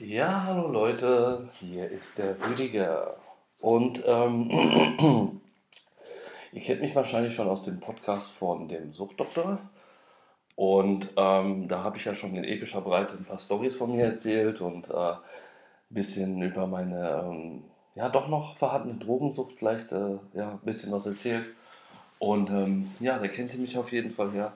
Ja, hallo Leute, hier ist der Rüdiger. Und ähm, ihr kennt mich wahrscheinlich schon aus dem Podcast von dem Suchtdoktor. Und ähm, da habe ich ja schon in epischer Breite ein paar Stories von mir erzählt und äh, ein bisschen über meine, ähm, ja, doch noch vorhandene Drogensucht vielleicht äh, ja, ein bisschen was erzählt. Und ähm, ja, da kennt ihr mich auf jeden Fall, ja.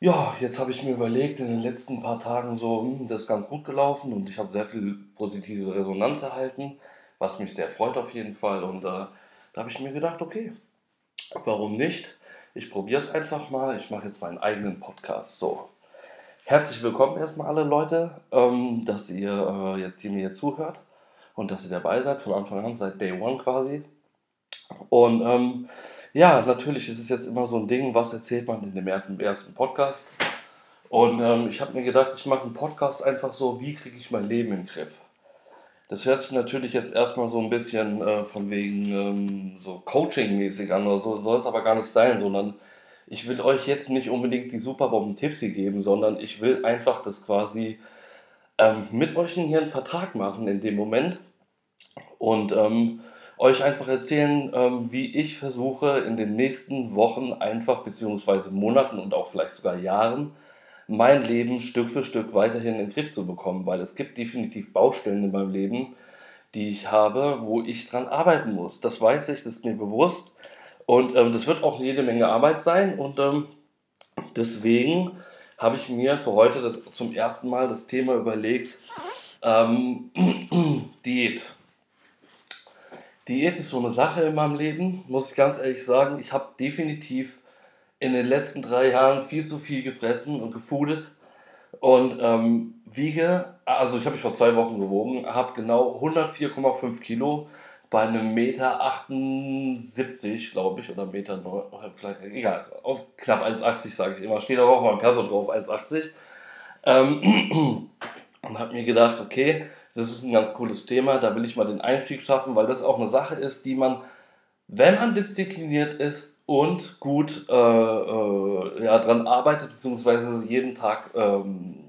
Ja, jetzt habe ich mir überlegt, in den letzten paar Tagen so, hm, das ist ganz gut gelaufen und ich habe sehr viel positive Resonanz erhalten, was mich sehr freut auf jeden Fall. Und äh, da habe ich mir gedacht, okay, warum nicht? Ich probiere es einfach mal. Ich mache jetzt meinen eigenen Podcast. So, herzlich willkommen erstmal alle Leute, ähm, dass ihr äh, jetzt hier mir zuhört und dass ihr dabei seid von Anfang an, seit Day One quasi. Und ähm, ja, natürlich ist es jetzt immer so ein Ding, was erzählt man in dem ersten Podcast. Und ähm, ich habe mir gedacht, ich mache einen Podcast einfach so, wie kriege ich mein Leben in den Griff. Das hört sich natürlich jetzt erstmal so ein bisschen äh, von wegen ähm, so Coaching-mäßig an oder so, soll es aber gar nicht sein, sondern ich will euch jetzt nicht unbedingt die Superbomben-Tipps hier geben, sondern ich will einfach das quasi ähm, mit euch hier einen Vertrag machen in dem Moment. Und ähm, euch einfach erzählen, ähm, wie ich versuche in den nächsten Wochen einfach, beziehungsweise Monaten und auch vielleicht sogar Jahren, mein Leben Stück für Stück weiterhin in den Griff zu bekommen, weil es gibt definitiv Baustellen in meinem Leben, die ich habe, wo ich dran arbeiten muss. Das weiß ich, das ist mir bewusst und ähm, das wird auch jede Menge Arbeit sein und ähm, deswegen habe ich mir für heute das, zum ersten Mal das Thema überlegt, ähm, Diät. Diät ist so eine Sache in meinem Leben, muss ich ganz ehrlich sagen. Ich habe definitiv in den letzten drei Jahren viel zu viel gefressen und gefoodet und ähm, wiege, also ich habe mich vor zwei Wochen gewogen, habe genau 104,5 Kilo bei einem Meter 78, glaube ich, oder Meter 9, vielleicht, egal, auf knapp 1,80 sage ich immer, steht aber auch mal ein Perso drauf, 1,80. Ähm, und habe mir gedacht, okay, das ist ein ganz cooles Thema. Da will ich mal den Einstieg schaffen, weil das auch eine Sache ist, die man, wenn man diszipliniert ist und gut äh, äh, ja, dran arbeitet, beziehungsweise jeden Tag ähm,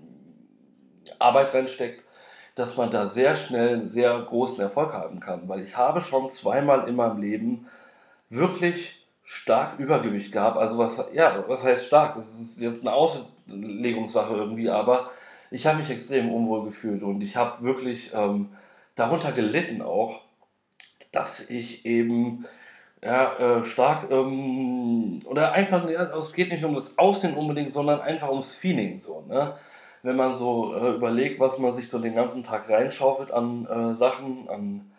Arbeit reinsteckt, dass man da sehr schnell sehr großen Erfolg haben kann. Weil ich habe schon zweimal in meinem Leben wirklich stark Übergewicht gehabt. Also was, ja, was heißt stark? Das ist jetzt eine Auslegungssache irgendwie, aber ich habe mich extrem unwohl gefühlt und ich habe wirklich ähm, darunter gelitten auch, dass ich eben ja, äh, stark ähm, oder einfach, ja, es geht nicht um das Aussehen unbedingt, sondern einfach ums Feeling so. Ne? Wenn man so äh, überlegt, was man sich so den ganzen Tag reinschaufelt an äh, Sachen, an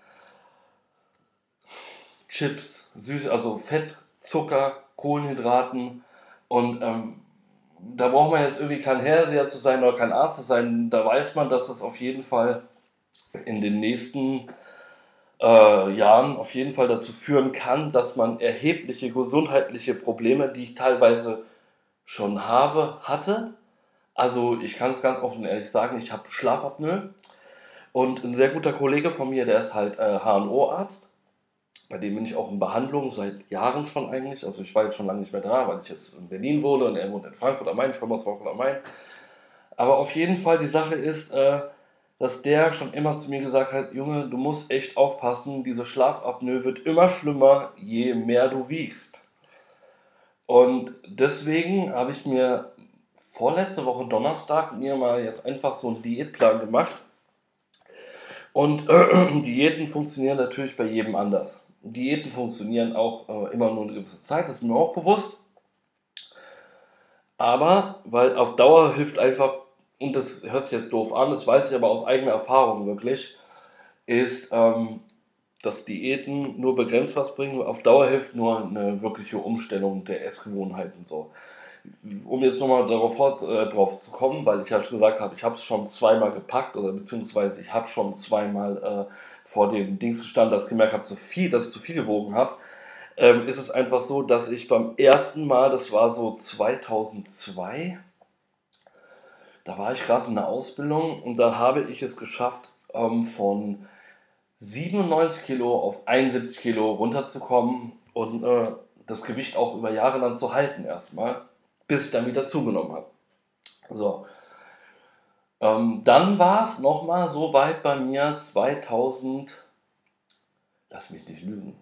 Chips, süß, also Fett, Zucker, Kohlenhydraten und ähm, da braucht man jetzt irgendwie kein Hellseher zu sein oder kein Arzt zu sein. Da weiß man, dass das auf jeden Fall in den nächsten äh, Jahren auf jeden Fall dazu führen kann, dass man erhebliche gesundheitliche Probleme, die ich teilweise schon habe, hatte. Also ich kann es ganz offen ehrlich sagen, ich habe Schlafapnoe und ein sehr guter Kollege von mir, der ist halt äh, HNO-Arzt bei dem bin ich auch in Behandlung seit Jahren schon eigentlich. Also ich war jetzt schon lange nicht mehr da, weil ich jetzt in Berlin wohne und er wohnt in Frankfurt am Main, ich komme aus Frankfurt am Main. Aber auf jeden Fall, die Sache ist, äh, dass der schon immer zu mir gesagt hat, Junge, du musst echt aufpassen, diese Schlafapnoe wird immer schlimmer, je mehr du wiegst. Und deswegen habe ich mir vorletzte Woche Donnerstag mir mal jetzt einfach so einen Diätplan gemacht. Und äh, Diäten funktionieren natürlich bei jedem anders. Diäten funktionieren auch äh, immer nur eine gewisse Zeit, das ist mir auch bewusst. Aber, weil auf Dauer hilft einfach, und das hört sich jetzt doof an, das weiß ich aber aus eigener Erfahrung wirklich, ist, ähm, dass Diäten nur begrenzt was bringen. Auf Dauer hilft nur eine wirkliche Umstellung der Essgewohnheiten. So. Um jetzt nochmal darauf, äh, drauf zu kommen, weil ich ja schon gesagt habe, ich habe es schon zweimal gepackt oder beziehungsweise ich habe schon zweimal äh, vor dem Dings gestanden, dass ich gemerkt habe, zu viel, dass ich zu viel gewogen habe, ähm, ist es einfach so, dass ich beim ersten Mal, das war so 2002, da war ich gerade in der Ausbildung und da habe ich es geschafft, ähm, von 97 Kilo auf 71 Kilo runterzukommen und äh, das Gewicht auch über Jahre dann zu halten erstmal, bis ich dann wieder zugenommen habe. So. Ähm, dann war es nochmal so weit bei mir 2000, lass mich nicht lügen,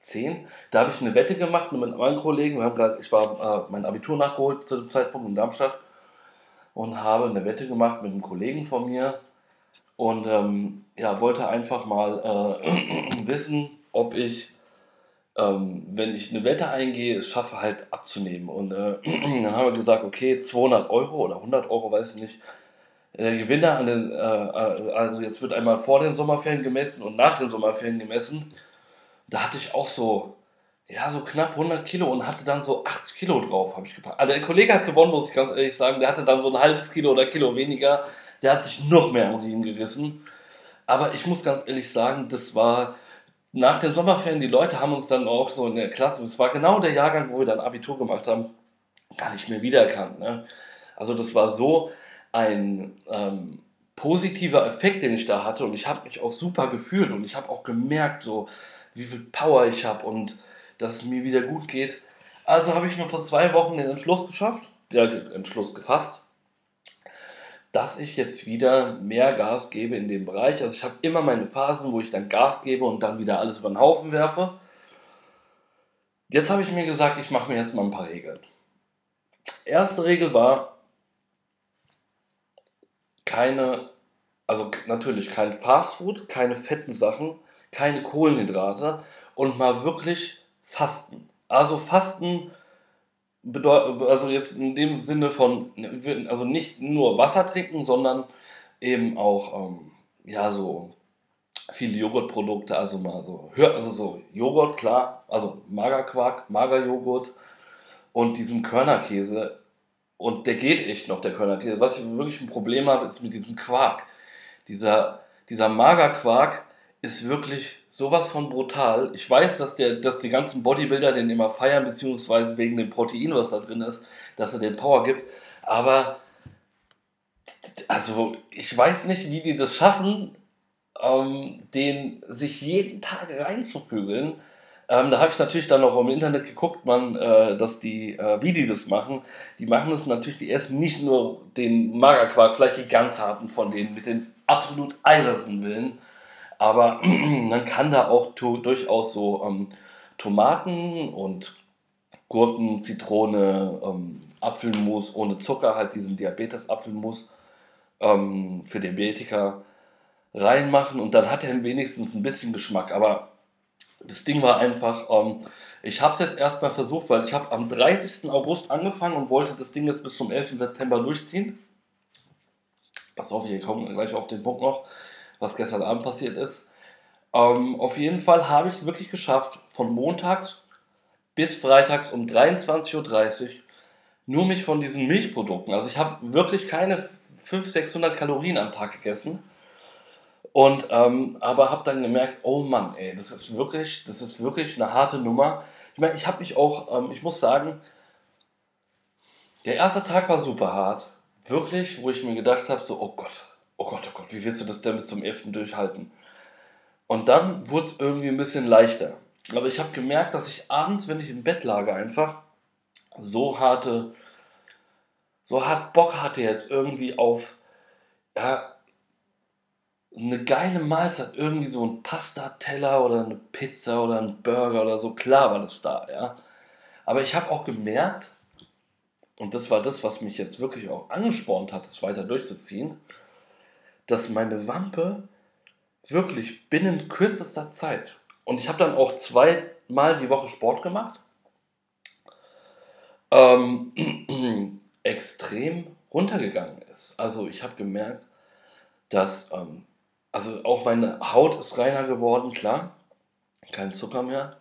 10. Da habe ich eine Wette gemacht mit einem Kollegen. Wir haben grad, ich war äh, mein Abitur nachgeholt zu dem Zeitpunkt in Darmstadt und habe eine Wette gemacht mit einem Kollegen von mir und ähm, ja, wollte einfach mal äh, wissen, ob ich, ähm, wenn ich eine Wette eingehe, es schaffe halt abzunehmen. Und äh, dann haben wir gesagt, okay, 200 Euro oder 100 Euro, weiß ich nicht. Der Gewinner an den, äh, äh, also jetzt wird einmal vor den Sommerferien gemessen und nach den Sommerferien gemessen. Da hatte ich auch so, ja, so knapp 100 Kilo und hatte dann so 80 Kilo drauf, habe ich gepackt. Also der Kollege hat gewonnen, muss ich ganz ehrlich sagen. Der hatte dann so ein halbes Kilo oder Kilo weniger. Der hat sich noch mehr um ihn gerissen. Aber ich muss ganz ehrlich sagen, das war nach den Sommerferien, die Leute haben uns dann auch so in der Klasse, das war genau der Jahrgang, wo wir dann Abitur gemacht haben, gar nicht mehr wiedererkannt. Ne? Also das war so ein ähm, positiver Effekt, den ich da hatte und ich habe mich auch super gefühlt und ich habe auch gemerkt, so wie viel Power ich habe und dass es mir wieder gut geht. Also habe ich mir vor zwei Wochen den Entschluss geschafft, ja, Entschluss gefasst, dass ich jetzt wieder mehr Gas gebe in dem Bereich. Also ich habe immer meine Phasen, wo ich dann Gas gebe und dann wieder alles über den Haufen werfe. Jetzt habe ich mir gesagt, ich mache mir jetzt mal ein paar Regeln. Erste Regel war, keine, also natürlich kein Fastfood, keine fetten Sachen, keine Kohlenhydrate und mal wirklich Fasten. Also Fasten also jetzt in dem Sinne von, also nicht nur Wasser trinken, sondern eben auch, ähm, ja, so viele Joghurtprodukte, also mal so, also so Joghurt, klar, also Magerquark, Magerjoghurt und diesen Körnerkäse. Und der geht echt noch, der Körnerkäse. Was ich wirklich ein Problem habe, ist mit diesem Quark. Dieser, dieser Magerquark ist wirklich sowas von brutal. Ich weiß, dass, der, dass die ganzen Bodybuilder den immer feiern, beziehungsweise wegen dem Protein, was da drin ist, dass er den Power gibt. Aber, also, ich weiß nicht, wie die das schaffen, ähm, den sich jeden Tag reinzupügeln. Ähm, da habe ich natürlich dann auch im Internet geguckt, man, äh, dass die, äh, wie die das machen. Die machen es natürlich, die essen nicht nur den Magerquark, vielleicht die ganz harten von denen mit den absolut eisersten Willen aber man kann da auch durchaus so ähm, Tomaten und Gurken, Zitrone, ähm, Apfelmus ohne Zucker, halt diesen Diabetes-Apfelmus ähm, für Diabetiker reinmachen und dann hat er wenigstens ein bisschen Geschmack. Aber das Ding war einfach, ähm, ich habe es jetzt erstmal versucht, weil ich habe am 30. August angefangen und wollte das Ding jetzt bis zum 11. September durchziehen. Pass auf, wir kommen gleich auf den Punkt noch was gestern Abend passiert ist. Ähm, auf jeden Fall habe ich es wirklich geschafft, von montags bis freitags um 23.30 Uhr nur mich von diesen Milchprodukten, also ich habe wirklich keine 500, 600 Kalorien am Tag gegessen. Und ähm, aber habe dann gemerkt, oh Mann, ey, das ist wirklich, das ist wirklich eine harte Nummer. Ich meine, ich habe mich auch, ähm, ich muss sagen, der erste Tag war super hart, wirklich, wo ich mir gedacht habe, so, oh Gott, oh Gott, oh Gott, wie willst du das denn bis zum 11. durchhalten? Und dann wurde es irgendwie ein bisschen leichter. Aber ich habe gemerkt, dass ich abends, wenn ich im Bett lag, einfach so harte, so hart Bock hatte jetzt irgendwie auf ja, eine geile Mahlzeit, irgendwie so ein Pastateller oder eine Pizza oder ein Burger oder so, klar war das da, ja. Aber ich habe auch gemerkt, und das war das, was mich jetzt wirklich auch angespornt hat, es weiter durchzuziehen, dass meine Wampe wirklich binnen kürzester Zeit, und ich habe dann auch zweimal die Woche Sport gemacht, ähm, extrem runtergegangen ist. Also ich habe gemerkt, dass, ähm, also auch meine Haut ist reiner geworden, klar, kein Zucker mehr.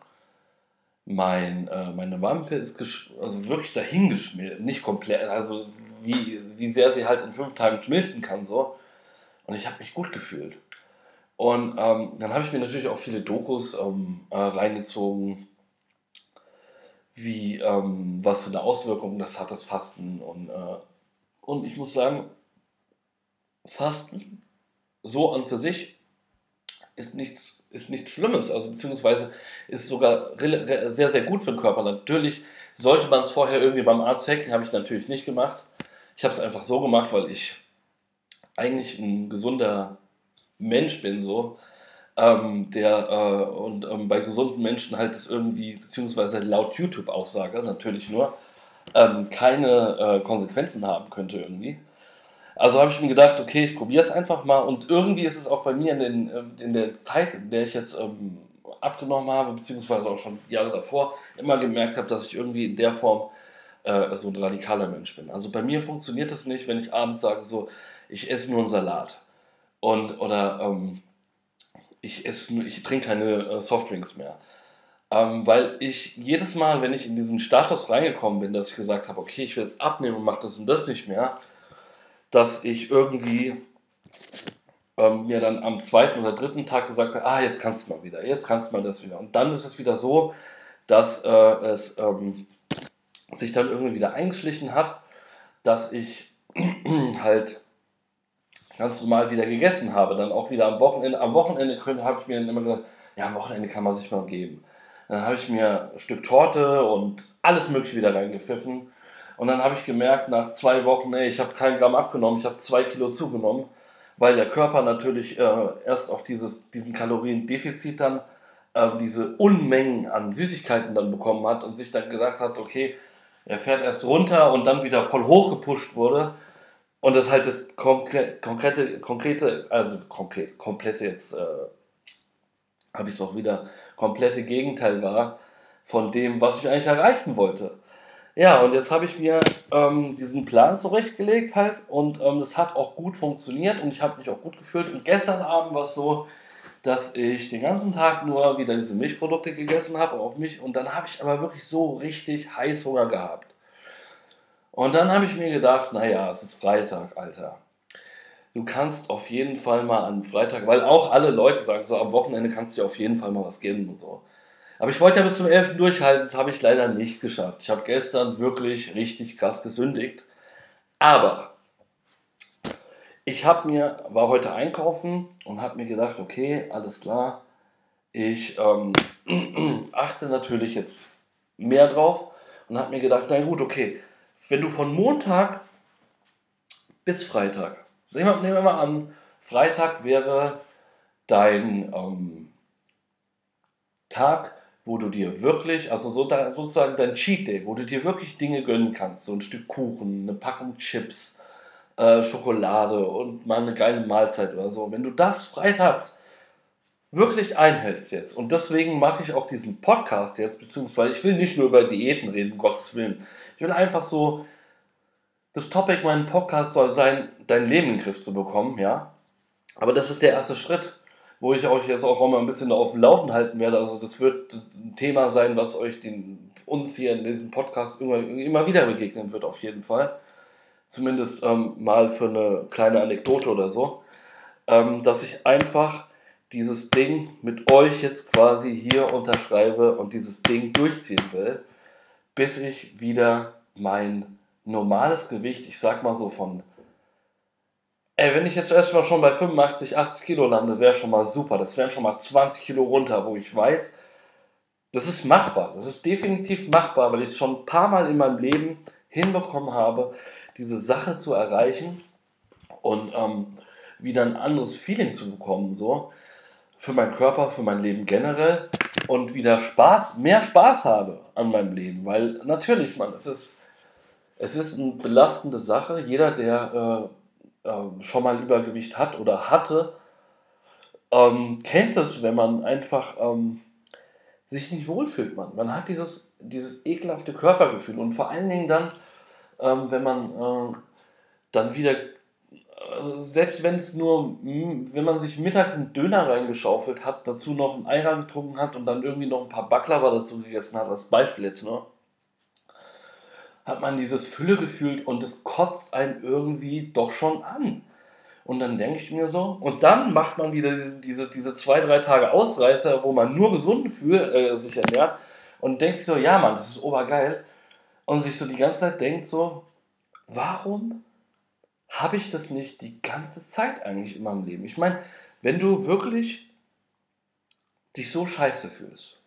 Mein, äh, meine Wampe ist also wirklich dahingeschmilzt, nicht komplett, also wie, wie sehr sie halt in fünf Tagen schmilzen kann, so. Und ich habe mich gut gefühlt. Und ähm, dann habe ich mir natürlich auch viele Dokus ähm, äh, reingezogen, wie ähm, was für eine Auswirkung das hat, das Fasten. Und, äh, und ich muss sagen, Fasten so an für sich ist nichts, ist nichts Schlimmes, also beziehungsweise ist sogar sehr, sehr gut für den Körper. Natürlich sollte man es vorher irgendwie beim Arzt checken, habe ich natürlich nicht gemacht. Ich habe es einfach so gemacht, weil ich eigentlich ein gesunder Mensch bin, so, ähm, der äh, und ähm, bei gesunden Menschen halt es irgendwie, beziehungsweise laut YouTube-Aussage natürlich nur, ähm, keine äh, Konsequenzen haben könnte irgendwie. Also habe ich mir gedacht, okay, ich probiere es einfach mal und irgendwie ist es auch bei mir in, den, äh, in der Zeit, in der ich jetzt ähm, abgenommen habe, beziehungsweise auch schon Jahre davor, immer gemerkt habe, dass ich irgendwie in der Form äh, so ein radikaler Mensch bin. Also bei mir funktioniert das nicht, wenn ich abends sage, so, ich esse nur einen Salat und oder ähm, ich esse, ich trinke keine äh, Softdrinks mehr. Ähm, weil ich jedes Mal, wenn ich in diesen Status reingekommen bin, dass ich gesagt habe, okay, ich will jetzt abnehmen und mache das und das nicht mehr, dass ich irgendwie ähm, mir dann am zweiten oder dritten Tag gesagt habe, ah, jetzt kannst du mal wieder, jetzt kannst du mal das wieder. Und dann ist es wieder so, dass äh, es ähm, sich dann irgendwie wieder eingeschlichen hat, dass ich halt ganz normal wieder gegessen habe. Dann auch wieder am Wochenende. Am Wochenende habe ich mir dann immer gesagt, ja, am Wochenende kann man sich mal geben. Dann habe ich mir ein Stück Torte und alles Mögliche wieder reingepfiffen. Und dann habe ich gemerkt, nach zwei Wochen, ey, ich habe keinen Gramm abgenommen, ich habe zwei Kilo zugenommen, weil der Körper natürlich äh, erst auf dieses, diesen Kaloriendefizit dann äh, diese Unmengen an Süßigkeiten dann bekommen hat und sich dann gedacht hat, okay, er fährt erst runter und dann wieder voll hochgepusht wurde. Und das halt das konkrete, konkrete, also konkret, komplette jetzt, äh, habe ich es auch wieder, komplette Gegenteil war von dem, was ich eigentlich erreichen wollte. Ja, und jetzt habe ich mir ähm, diesen Plan zurechtgelegt halt und ähm, hat auch gut funktioniert und ich habe mich auch gut gefühlt. Und gestern Abend war es so, dass ich den ganzen Tag nur wieder diese Milchprodukte gegessen habe, auch mich, und dann habe ich aber wirklich so richtig Heißhunger gehabt. Und dann habe ich mir gedacht, naja, es ist Freitag, Alter. Du kannst auf jeden Fall mal an Freitag, weil auch alle Leute sagen, so am Wochenende kannst du dir auf jeden Fall mal was geben und so. Aber ich wollte ja bis zum 11. durchhalten, das habe ich leider nicht geschafft. Ich habe gestern wirklich richtig krass gesündigt. Aber ich habe mir, war heute einkaufen und habe mir gedacht, okay, alles klar, ich ähm, achte natürlich jetzt mehr drauf und habe mir gedacht, na gut, okay, wenn du von Montag bis Freitag, nehmen wir mal an, Freitag wäre dein ähm, Tag, wo du dir wirklich, also so da, sozusagen dein Cheat Day, wo du dir wirklich Dinge gönnen kannst, so ein Stück Kuchen, eine Packung Chips, äh, Schokolade und mal eine geile Mahlzeit oder so. Wenn du das freitags wirklich einhältst jetzt, und deswegen mache ich auch diesen Podcast jetzt, beziehungsweise ich will nicht nur über Diäten reden, um Gottes Willen. Ich will einfach so, das Topic meinen Podcast soll sein, dein Leben in den Griff zu bekommen, ja. Aber das ist der erste Schritt, wo ich euch jetzt auch mal ein bisschen auf dem Laufen halten werde. Also das wird ein Thema sein, was euch den, uns hier in diesem Podcast immer, immer wieder begegnen wird, auf jeden Fall zumindest ähm, mal für eine kleine Anekdote oder so, ähm, dass ich einfach dieses Ding mit euch jetzt quasi hier unterschreibe und dieses Ding durchziehen will, bis ich wieder mein normales Gewicht, ich sag mal so von, ey, wenn ich jetzt erstmal schon bei 85, 80 Kilo lande, wäre schon mal super. Das wären schon mal 20 Kilo runter, wo ich weiß, das ist machbar. Das ist definitiv machbar, weil ich es schon ein paar Mal in meinem Leben hinbekommen habe, diese Sache zu erreichen und ähm, wieder ein anderes Feeling zu bekommen, so für meinen Körper, für mein Leben generell und wieder Spaß, mehr Spaß habe an meinem Leben, weil natürlich, man, es ist, es ist eine belastende Sache. Jeder, der äh, äh, schon mal Übergewicht hat oder hatte, ähm, kennt es, wenn man einfach ähm, sich nicht wohlfühlt. Man, man hat dieses, dieses ekelhafte Körpergefühl und vor allen Dingen dann, ähm, wenn man äh, dann wieder, selbst wenn es nur, wenn man sich mittags einen Döner reingeschaufelt hat, dazu noch ein Ei getrunken hat und dann irgendwie noch ein paar Baklava dazu gegessen hat, als Beispiel jetzt nur, hat man dieses Fülle gefühlt und es kotzt einen irgendwie doch schon an. Und dann denke ich mir so, und dann macht man wieder diese, diese, diese zwei, drei Tage Ausreißer, wo man nur gesund fühlt, äh, sich ernährt und denkt sich so, ja Mann, das ist obergeil und sich so die ganze Zeit denkt so, warum habe ich das nicht die ganze Zeit eigentlich in meinem Leben? Ich meine, wenn du wirklich dich so scheiße fühlst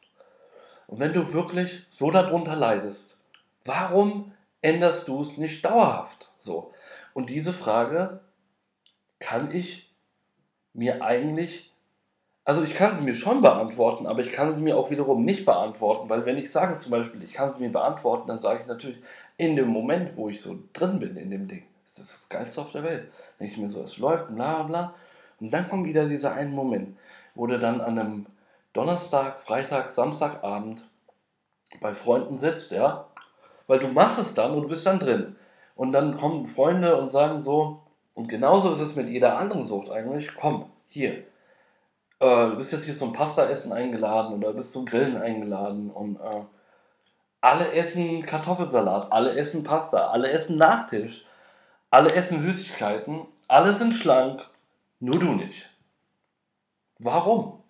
und wenn du wirklich so darunter leidest, warum änderst du es nicht dauerhaft so? Und diese Frage kann ich mir eigentlich, also ich kann sie mir schon beantworten, aber ich kann sie mir auch wiederum nicht beantworten, weil wenn ich sage zum Beispiel, ich kann sie mir beantworten, dann sage ich natürlich in dem Moment, wo ich so drin bin in dem Ding, ist das das Geilste auf der Welt. Denke ich mir so, es läuft, bla bla. Und dann kommt wieder dieser eine Moment, wo du dann an einem Donnerstag, Freitag, Samstagabend bei Freunden sitzt, ja, weil du machst es dann und du bist dann drin. Und dann kommen Freunde und sagen so, und genauso ist es mit jeder anderen Sucht eigentlich, komm, hier, äh, du bist jetzt hier zum Pasta-Essen eingeladen oder bist zum Grillen eingeladen und äh, alle essen Kartoffelsalat, alle essen Pasta, alle essen Nachtisch, alle essen Süßigkeiten, alle sind schlank, nur du nicht. Warum?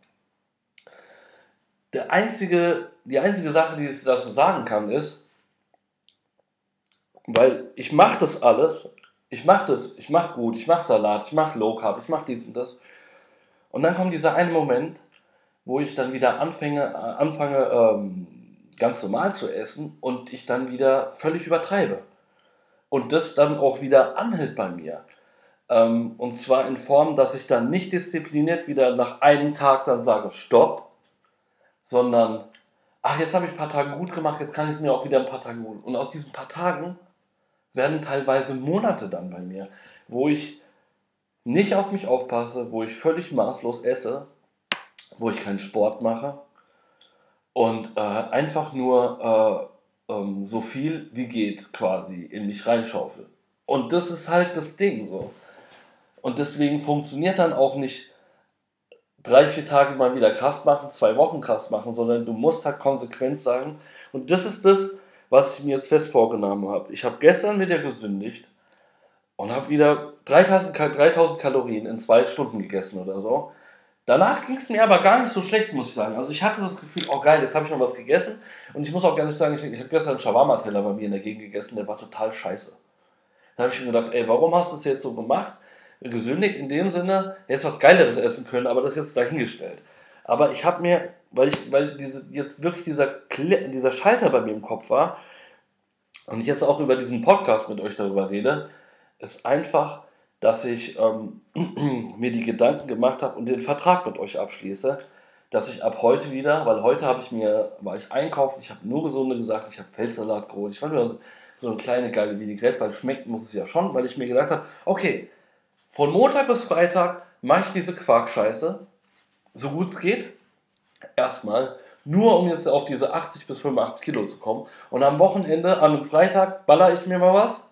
Der einzige, die einzige Sache, die ich dazu sagen kann, ist, weil ich mache das alles, ich mache das, ich mache gut, ich mache Salat, ich mache Low Carb, ich mache dies und das. Und dann kommt dieser eine Moment, wo ich dann wieder anfange, äh, anfange ähm, ganz normal zu essen und ich dann wieder völlig übertreibe. Und das dann auch wieder anhält bei mir. Ähm, und zwar in Form, dass ich dann nicht diszipliniert wieder nach einem Tag dann sage, stopp, sondern, ach, jetzt habe ich ein paar Tage gut gemacht, jetzt kann ich es mir auch wieder ein paar Tage holen. Und aus diesen paar Tagen werden teilweise Monate dann bei mir, wo ich nicht auf mich aufpasse, wo ich völlig maßlos esse, wo ich keinen Sport mache und äh, einfach nur äh, ähm, so viel wie geht quasi in mich reinschaufel. Und das ist halt das Ding so. Und deswegen funktioniert dann auch nicht drei, vier Tage mal wieder krass machen, zwei Wochen krass machen, sondern du musst halt konsequent sagen. Und das ist das, was ich mir jetzt fest vorgenommen habe. Ich habe gestern wieder gesündigt und habe wieder 3000, 3000 Kalorien in zwei Stunden gegessen oder so. Danach ging es mir aber gar nicht so schlecht, muss ich sagen. Also ich hatte das Gefühl, oh geil, jetzt habe ich noch was gegessen. Und ich muss auch ganz ehrlich sagen, ich, ich habe gestern einen Shawarma-Teller bei mir in der Gegend gegessen, der war total scheiße. Da habe ich mir gedacht, ey, warum hast du es jetzt so gemacht? Gesündigt in dem Sinne, jetzt was Geileres essen können, aber das jetzt dahingestellt. Aber ich habe mir, weil ich, weil diese, jetzt wirklich dieser, dieser Schalter bei mir im Kopf war und ich jetzt auch über diesen Podcast mit euch darüber rede, ist einfach, dass ich ähm, mir die Gedanken gemacht habe und den Vertrag mit euch abschließe, dass ich ab heute wieder, weil heute habe ich mir, war ich einkaufen, ich habe nur gesunde gesagt, ich habe Feldsalat geholt, ich fand mir so eine kleine geile Vinaigrette, weil schmeckt muss es ja schon, weil ich mir gedacht habe, okay, von Montag bis Freitag mache ich diese Quarkscheiße, so gut es geht. Erstmal, nur um jetzt auf diese 80 bis 85 Kilo zu kommen. Und am Wochenende, an einem Freitag, baller ich mir mal was.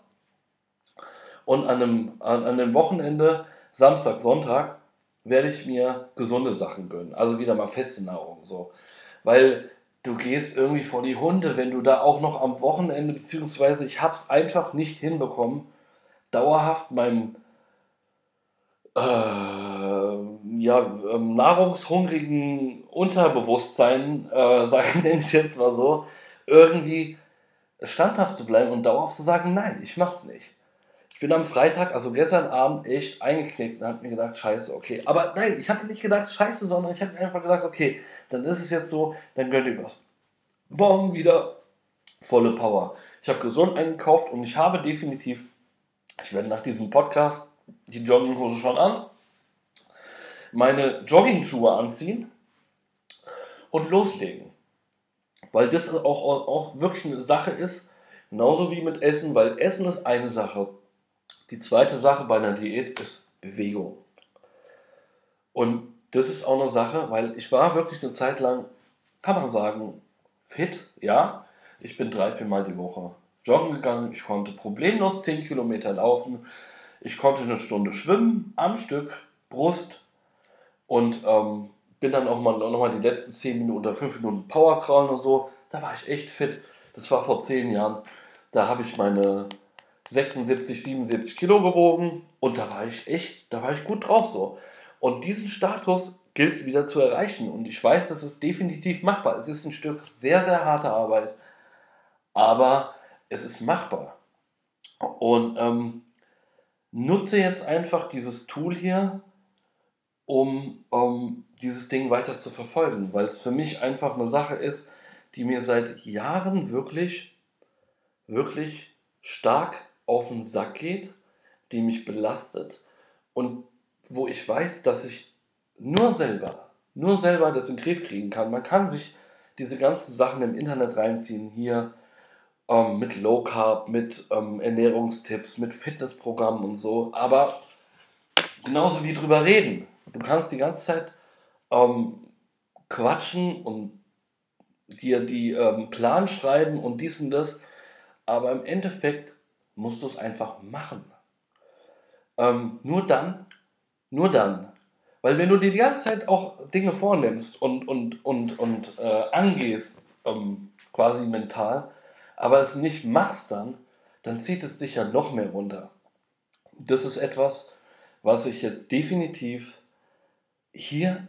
Und an einem, an, einem Wochenende, Samstag, Sonntag, werde ich mir gesunde Sachen gönnen. Also wieder mal feste Nahrung. So. Weil du gehst irgendwie vor die Hunde, wenn du da auch noch am Wochenende, beziehungsweise ich habe es einfach nicht hinbekommen, dauerhaft meinem äh, ja, ähm, nahrungshungrigen Unterbewusstsein, äh, sagen ich es jetzt mal so, irgendwie standhaft zu bleiben und dauerhaft zu sagen, nein, ich mach's nicht. Ich bin am Freitag, also gestern Abend, echt eingeknickt und habe mir gedacht, scheiße, okay. Aber nein, ich habe nicht gedacht, scheiße, sondern ich habe einfach gedacht, okay, dann ist es jetzt so, dann gönnt ihr was. Morgen wieder volle Power. Ich habe gesund eingekauft und ich habe definitiv, ich werde nach diesem Podcast die Jogginghose schon an, meine Joggingschuhe anziehen und loslegen. Weil das auch, auch wirklich eine Sache ist, genauso wie mit Essen, weil Essen ist eine Sache. Die zweite Sache bei einer Diät ist Bewegung. Und das ist auch eine Sache, weil ich war wirklich eine Zeit lang, kann man sagen, fit, ja. Ich bin drei, vier Mal die Woche joggen gegangen. Ich konnte problemlos 10 Kilometer laufen. Ich konnte eine Stunde schwimmen am Stück, Brust und ähm, bin dann auch mal, noch mal die letzten 10 Minuten oder 5 Minuten Powercrawlen und so. Da war ich echt fit. Das war vor 10 Jahren. Da habe ich meine 76, 77 Kilo gewogen und da war ich echt, da war ich gut drauf so. Und diesen Status gilt es wieder zu erreichen. Und ich weiß, das ist definitiv machbar. Es ist ein Stück sehr, sehr harte Arbeit, aber es ist machbar. Und ähm, nutze jetzt einfach dieses Tool hier, um, um dieses Ding weiter zu verfolgen, weil es für mich einfach eine Sache ist, die mir seit Jahren wirklich, wirklich stark auf den Sack geht, die mich belastet und wo ich weiß, dass ich nur selber, nur selber das in den Griff kriegen kann. Man kann sich diese ganzen Sachen im Internet reinziehen, hier ähm, mit Low Carb, mit ähm, Ernährungstipps, mit Fitnessprogrammen und so, aber genauso wie drüber reden. Du kannst die ganze Zeit ähm, quatschen und dir die ähm, Plan schreiben und dies und das, aber im Endeffekt musst du es einfach machen. Ähm, nur dann, nur dann. Weil wenn du dir die ganze Zeit auch Dinge vornimmst und, und, und, und äh, angehst, ähm, quasi mental, aber es nicht machst dann, dann zieht es dich ja noch mehr runter. Das ist etwas, was ich jetzt definitiv hier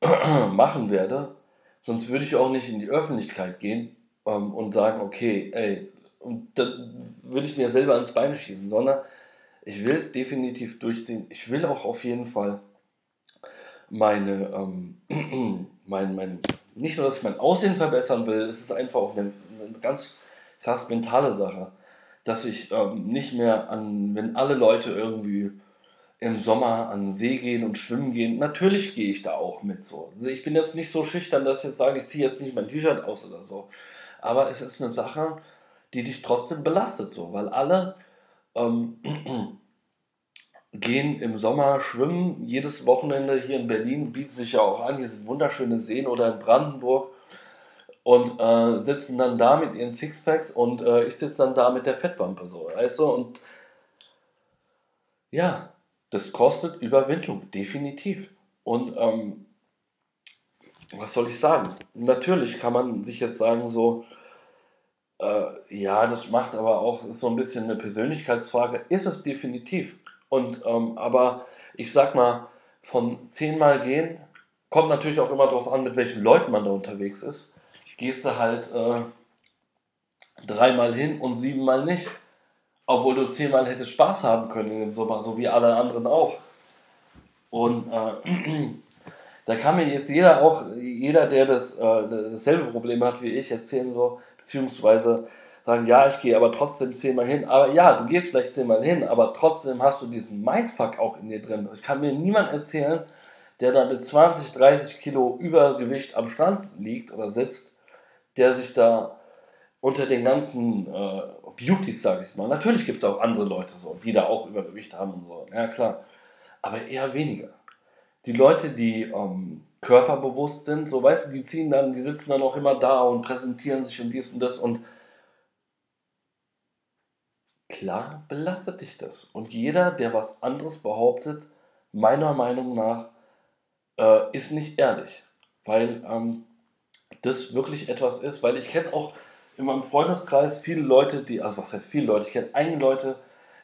machen werde, sonst würde ich auch nicht in die Öffentlichkeit gehen ähm, und sagen, okay, ey, und dann würde ich mir selber ans Bein schießen, sondern ich will es definitiv durchziehen. Ich will auch auf jeden Fall meine, ähm, mein, mein, nicht nur, dass ich mein Aussehen verbessern will, es ist einfach auch eine, eine ganz krass mentale Sache, dass ich ähm, nicht mehr an, wenn alle Leute irgendwie im Sommer an den See gehen und schwimmen gehen, natürlich gehe ich da auch mit so. Also ich bin jetzt nicht so schüchtern, dass ich jetzt sage, ich ziehe jetzt nicht mein T-Shirt aus oder so. Aber es ist eine Sache, die dich trotzdem belastet, so, weil alle ähm, gehen im Sommer schwimmen. Jedes Wochenende hier in Berlin bietet sich ja auch an. Hier sind wunderschöne Seen oder in Brandenburg. Und äh, sitzen dann da mit ihren Sixpacks und äh, ich sitze dann da mit der Fettwampe so, weißt du? Und ja, das kostet Überwindung, definitiv. Und ähm, was soll ich sagen? Natürlich kann man sich jetzt sagen, so, äh, ja, das macht aber auch so ein bisschen eine Persönlichkeitsfrage. Ist es definitiv. Und ähm, aber ich sag mal, von zehnmal gehen, kommt natürlich auch immer darauf an, mit welchen Leuten man da unterwegs ist. Gehst du halt äh, dreimal hin und siebenmal nicht. Obwohl du zehnmal hättest Spaß haben können in dem Sommer, so wie alle anderen auch. Und äh, da kann mir jetzt jeder auch, jeder, der das, äh, dasselbe Problem hat wie ich, erzählen so, beziehungsweise sagen, ja, ich gehe aber trotzdem zehnmal hin. Aber ja, du gehst vielleicht zehnmal hin, aber trotzdem hast du diesen Mindfuck auch in dir drin. Ich kann mir niemand erzählen, der da mit 20, 30 Kilo Übergewicht am Strand liegt oder sitzt, der sich da unter den ganzen äh, Beauties, sag ich mal, natürlich gibt es auch andere Leute so, die da auch Übergewicht haben und so, ja klar, aber eher weniger. Die Leute, die ähm, körperbewusst sind, so weißt du, die ziehen dann, die sitzen dann auch immer da und präsentieren sich und dies und das und klar belastet dich das. Und jeder, der was anderes behauptet, meiner Meinung nach, äh, ist nicht ehrlich. Weil ähm, das wirklich etwas ist, weil ich kenne auch in meinem Freundeskreis viele Leute, die, also was heißt viele Leute, ich kenne einige Leute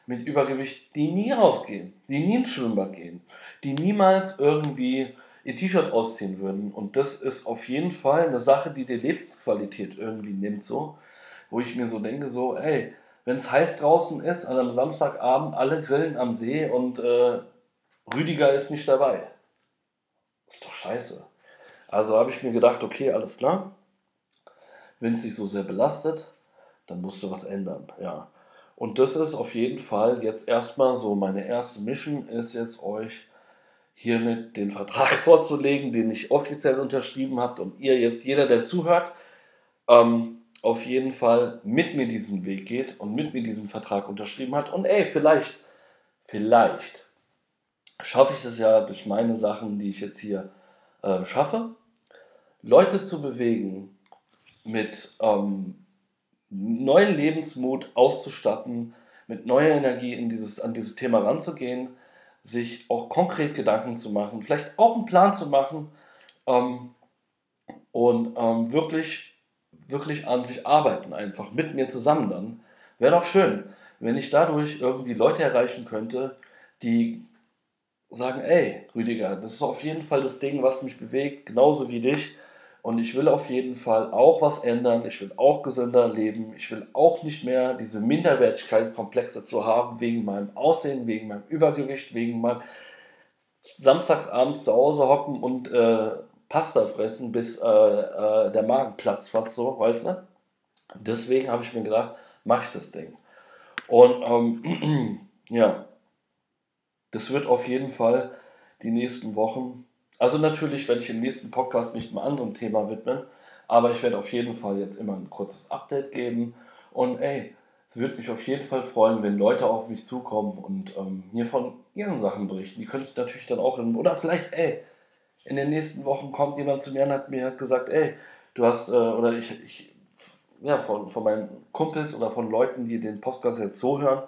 mit Übergewicht, die nie rausgehen, die nie ins Schwimmbad gehen, die niemals irgendwie ihr T-Shirt ausziehen würden. Und das ist auf jeden Fall eine Sache, die die Lebensqualität irgendwie nimmt, so, wo ich mir so denke, so, ey, wenn es heiß draußen ist, an einem Samstagabend, alle grillen am See und äh, Rüdiger ist nicht dabei. ist doch scheiße. Also habe ich mir gedacht, okay, alles klar. Wenn es dich so sehr belastet, dann musst du was ändern. Ja. Und das ist auf jeden Fall jetzt erstmal so meine erste Mission ist jetzt euch hiermit den Vertrag vorzulegen, den ich offiziell unterschrieben habt und ihr jetzt, jeder, der zuhört, ähm, auf jeden Fall mit mir diesen Weg geht und mit mir diesen Vertrag unterschrieben hat. Und ey, vielleicht, vielleicht schaffe ich es ja durch meine Sachen, die ich jetzt hier äh, schaffe, Leute zu bewegen, mit ähm, neuen Lebensmut auszustatten, mit neuer Energie in dieses, an dieses Thema ranzugehen, sich auch konkret Gedanken zu machen, vielleicht auch einen Plan zu machen ähm, und ähm, wirklich wirklich an sich arbeiten, einfach mit mir zusammen dann. Wäre doch schön, wenn ich dadurch irgendwie Leute erreichen könnte, die sagen, ey, Rüdiger, das ist auf jeden Fall das Ding, was mich bewegt, genauso wie dich. Und ich will auf jeden Fall auch was ändern. Ich will auch gesünder leben. Ich will auch nicht mehr diese Minderwertigkeitskomplexe zu haben wegen meinem Aussehen, wegen meinem Übergewicht, wegen meinem samstagsabends zu Hause hocken und äh, Pasta fressen, bis äh, äh, der Magen platzt, fast so, weißt du? Deswegen habe ich mir gedacht, mach ich das Ding. Und ähm, ja, das wird auf jeden Fall die nächsten Wochen. Also natürlich werde ich im nächsten Podcast mich einem anderen Thema widmen, aber ich werde auf jeden Fall jetzt immer ein kurzes Update geben. Und ey, es würde mich auf jeden Fall freuen, wenn Leute auf mich zukommen und ähm, mir von ihren Sachen berichten. Die könnte ich natürlich dann auch in, oder vielleicht, ey, in den nächsten Wochen kommt jemand zu mir und hat mir gesagt, ey, du hast, äh, oder ich, ich, ja, von, von meinen Kumpels oder von Leuten, die den Podcast jetzt so hören,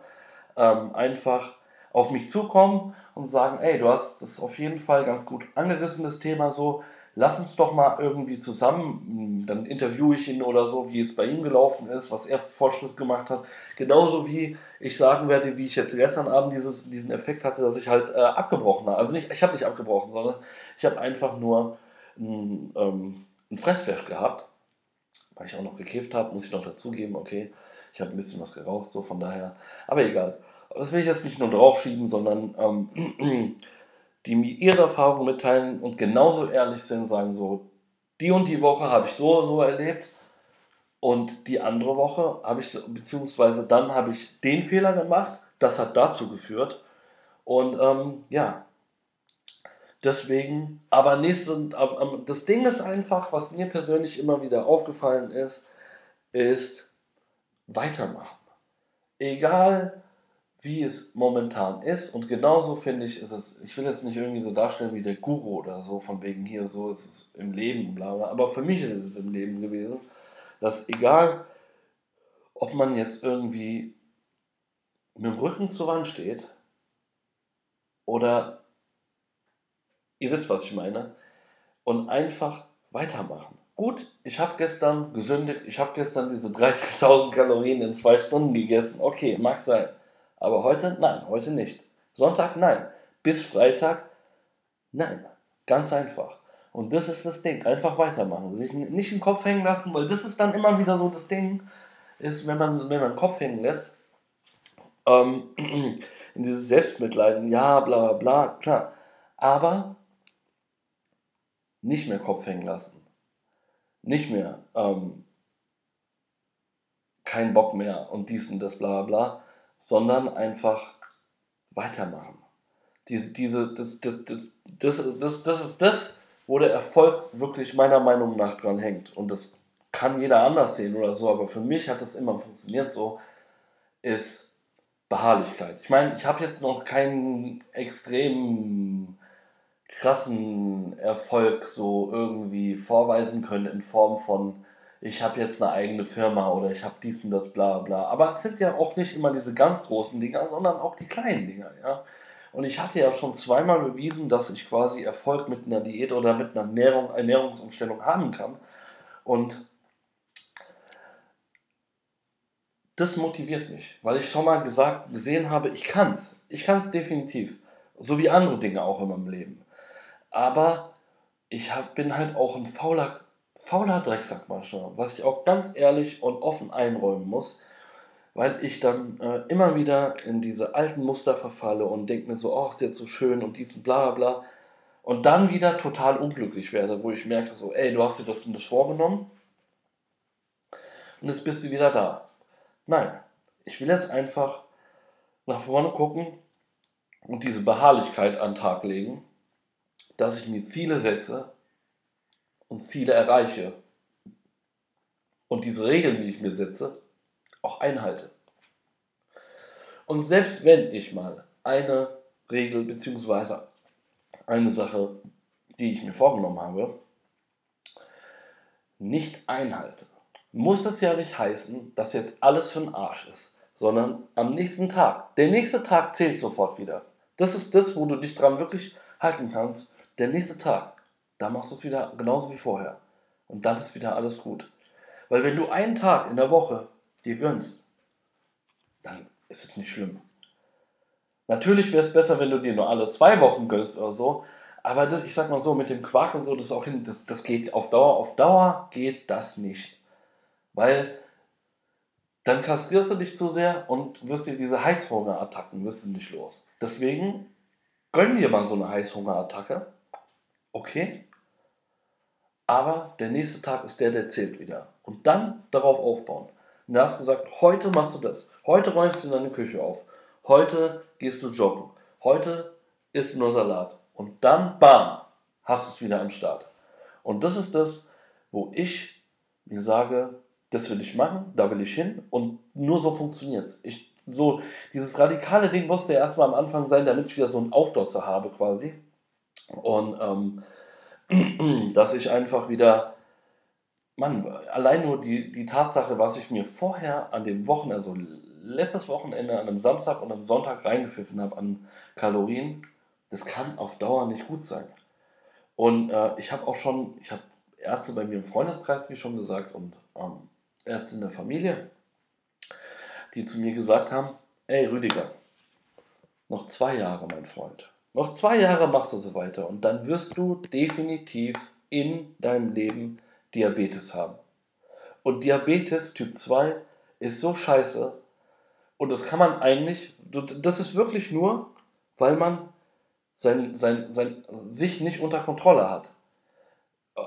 ähm, einfach auf mich zukommen und sagen, ey, du hast das auf jeden Fall ganz gut angerissen, das Thema so, lass uns doch mal irgendwie zusammen, dann interviewe ich ihn oder so, wie es bei ihm gelaufen ist, was er Fortschritt gemacht hat. Genauso wie ich sagen werde, wie ich jetzt gestern Abend dieses, diesen Effekt hatte, dass ich halt äh, abgebrochen habe. Also nicht, ich habe nicht abgebrochen, sondern ich habe einfach nur ein, ähm, ein Fressflash gehabt, weil ich auch noch gekifft habe, muss ich noch dazugeben, okay. Ich habe ein bisschen was geraucht, so von daher. Aber egal. Das will ich jetzt nicht nur draufschieben, sondern ähm, die mir ihre Erfahrungen mitteilen und genauso ehrlich sind, sagen so, die und die Woche habe ich so so erlebt und die andere Woche habe ich, beziehungsweise dann habe ich den Fehler gemacht, das hat dazu geführt und ähm, ja, deswegen, aber nächste, das Ding ist einfach, was mir persönlich immer wieder aufgefallen ist, ist weitermachen. Egal, wie es momentan ist. Und genauso finde ich, ist es, ich will jetzt nicht irgendwie so darstellen wie der Guru oder so, von wegen hier, so ist es im Leben, bla bla. Aber für mich ist es im Leben gewesen, dass egal, ob man jetzt irgendwie mit dem Rücken zur Wand steht oder ihr wisst, was ich meine, und einfach weitermachen. Gut, ich habe gestern gesündigt, ich habe gestern diese 30.000 Kalorien in zwei Stunden gegessen. Okay, mag sein. Aber heute, nein, heute nicht. Sonntag, nein. Bis Freitag, nein. Ganz einfach. Und das ist das Ding. Einfach weitermachen. Sich nicht den Kopf hängen lassen, weil das ist dann immer wieder so das Ding, ist, wenn man, wenn man den Kopf hängen lässt, ähm, in dieses Selbstmitleiden, ja, bla bla bla, klar. Aber nicht mehr Kopf hängen lassen. Nicht mehr, ähm, kein Bock mehr und dies und das, bla bla sondern einfach weitermachen. Diese, diese, das, das, das, das, das, das ist das, wo der Erfolg wirklich meiner Meinung nach dran hängt. Und das kann jeder anders sehen oder so, aber für mich hat das immer funktioniert so, ist Beharrlichkeit. Ich meine, ich habe jetzt noch keinen extrem krassen Erfolg so irgendwie vorweisen können in Form von ich habe jetzt eine eigene Firma oder ich habe dies und das, bla bla. Aber es sind ja auch nicht immer diese ganz großen Dinger, sondern auch die kleinen Dinger, ja. Und ich hatte ja schon zweimal bewiesen, dass ich quasi Erfolg mit einer Diät oder mit einer Ernährung, Ernährungsumstellung haben kann. Und das motiviert mich, weil ich schon mal gesagt, gesehen habe, ich kann es. Ich kann es definitiv. So wie andere Dinge auch in meinem Leben. Aber ich hab, bin halt auch ein fauler fauler Drecksack manchmal, was ich auch ganz ehrlich und offen einräumen muss, weil ich dann äh, immer wieder in diese alten Muster verfalle und denke mir so, oh, ist jetzt so schön und dies und bla bla und dann wieder total unglücklich werde, wo ich merke so, ey, du hast dir das und das vorgenommen und jetzt bist du wieder da. Nein, ich will jetzt einfach nach vorne gucken und diese Beharrlichkeit an den Tag legen, dass ich mir Ziele setze, und Ziele erreiche und diese Regeln, die ich mir setze, auch einhalte. Und selbst wenn ich mal eine Regel bzw. eine Sache, die ich mir vorgenommen habe, nicht einhalte, muss das ja nicht heißen, dass jetzt alles für den Arsch ist, sondern am nächsten Tag. Der nächste Tag zählt sofort wieder. Das ist das, wo du dich dran wirklich halten kannst. Der nächste Tag. Da machst du es wieder genauso wie vorher. Und dann ist wieder alles gut. Weil wenn du einen Tag in der Woche dir gönnst, dann ist es nicht schlimm. Natürlich wäre es besser, wenn du dir nur alle zwei Wochen gönnst oder so. Aber das, ich sag mal so, mit dem Quark und so, das, auch hin, das, das geht auf Dauer. Auf Dauer geht das nicht. Weil dann kastrierst du dich zu sehr und wirst dir diese Heißhungerattacken wirst du nicht los. Deswegen gönn dir mal so eine Heißhungerattacke. Okay, aber der nächste Tag ist der, der zählt wieder. Und dann darauf aufbauen. Und du hast gesagt, heute machst du das. Heute räumst du deine Küche auf. Heute gehst du joggen. Heute isst nur Salat. Und dann, bam, hast du es wieder am Start. Und das ist das, wo ich mir sage, das will ich machen, da will ich hin und nur so funktioniert es. So, dieses radikale Ding musste ja erstmal am Anfang sein, damit ich wieder so einen Aufdotzer habe quasi. Und ähm, dass ich einfach wieder, Mann, allein nur die, die Tatsache, was ich mir vorher an dem Wochenende, also letztes Wochenende an einem Samstag und am Sonntag reingepfiffen habe an Kalorien, das kann auf Dauer nicht gut sein. Und äh, ich habe auch schon, ich habe Ärzte bei mir im Freundeskreis, wie schon gesagt, und ähm, Ärzte in der Familie, die zu mir gesagt haben, ey Rüdiger, noch zwei Jahre, mein Freund. Noch zwei Jahre machst du so weiter und dann wirst du definitiv in deinem Leben Diabetes haben. Und Diabetes Typ 2 ist so scheiße und das kann man eigentlich, das ist wirklich nur, weil man sein, sein, sein, sich nicht unter Kontrolle hat.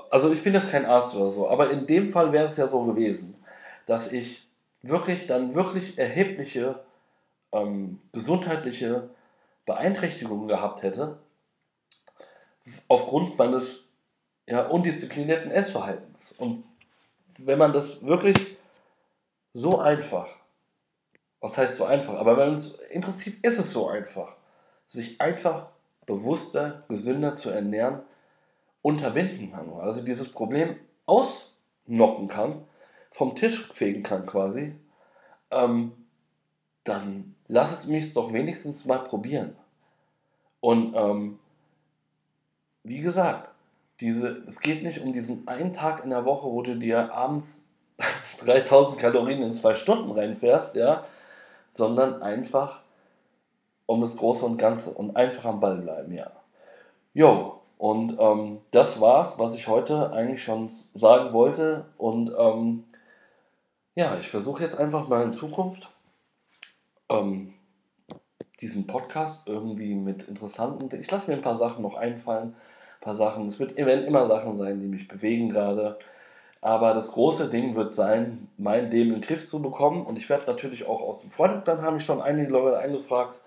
Also ich bin jetzt kein Arzt oder so, aber in dem Fall wäre es ja so gewesen, dass ich wirklich dann wirklich erhebliche ähm, gesundheitliche Beeinträchtigungen gehabt hätte, aufgrund meines ja, undisziplinierten Essverhaltens. Und wenn man das wirklich so einfach, was heißt so einfach, aber wenn es, im Prinzip ist es so einfach, sich einfach bewusster, gesünder zu ernähren, unterbinden kann. Also dieses Problem ausnocken kann, vom Tisch fegen kann quasi, ähm, dann lass es mich doch wenigstens mal probieren. Und ähm, wie gesagt, diese, es geht nicht um diesen einen Tag in der Woche, wo du dir abends 3000 Kalorien in zwei Stunden reinfährst, ja, sondern einfach um das Große und Ganze und einfach am Ball bleiben, ja. Jo, und ähm, das war's, was ich heute eigentlich schon sagen wollte. Und ähm, ja, ich versuche jetzt einfach mal in Zukunft ähm, diesen Podcast irgendwie mit interessanten. Ich lasse mir ein paar Sachen noch einfallen. Ein paar Sachen. Es wird, immer Sachen sein, die mich bewegen gerade. Aber das große Ding wird sein, mein Leben in den Griff zu bekommen. Und ich werde natürlich auch aus dem Freundesplan, haben mich schon einige Leute eingefragt,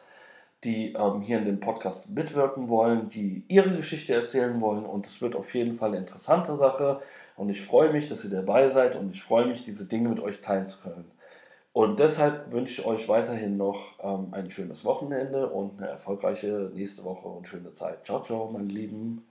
die ähm, hier in dem Podcast mitwirken wollen, die ihre Geschichte erzählen wollen. Und es wird auf jeden Fall eine interessante Sache. Und ich freue mich, dass ihr dabei seid und ich freue mich, diese Dinge mit euch teilen zu können. Und deshalb wünsche ich euch weiterhin noch ähm, ein schönes Wochenende und eine erfolgreiche nächste Woche und schöne Zeit. Ciao, ciao, meine Lieben.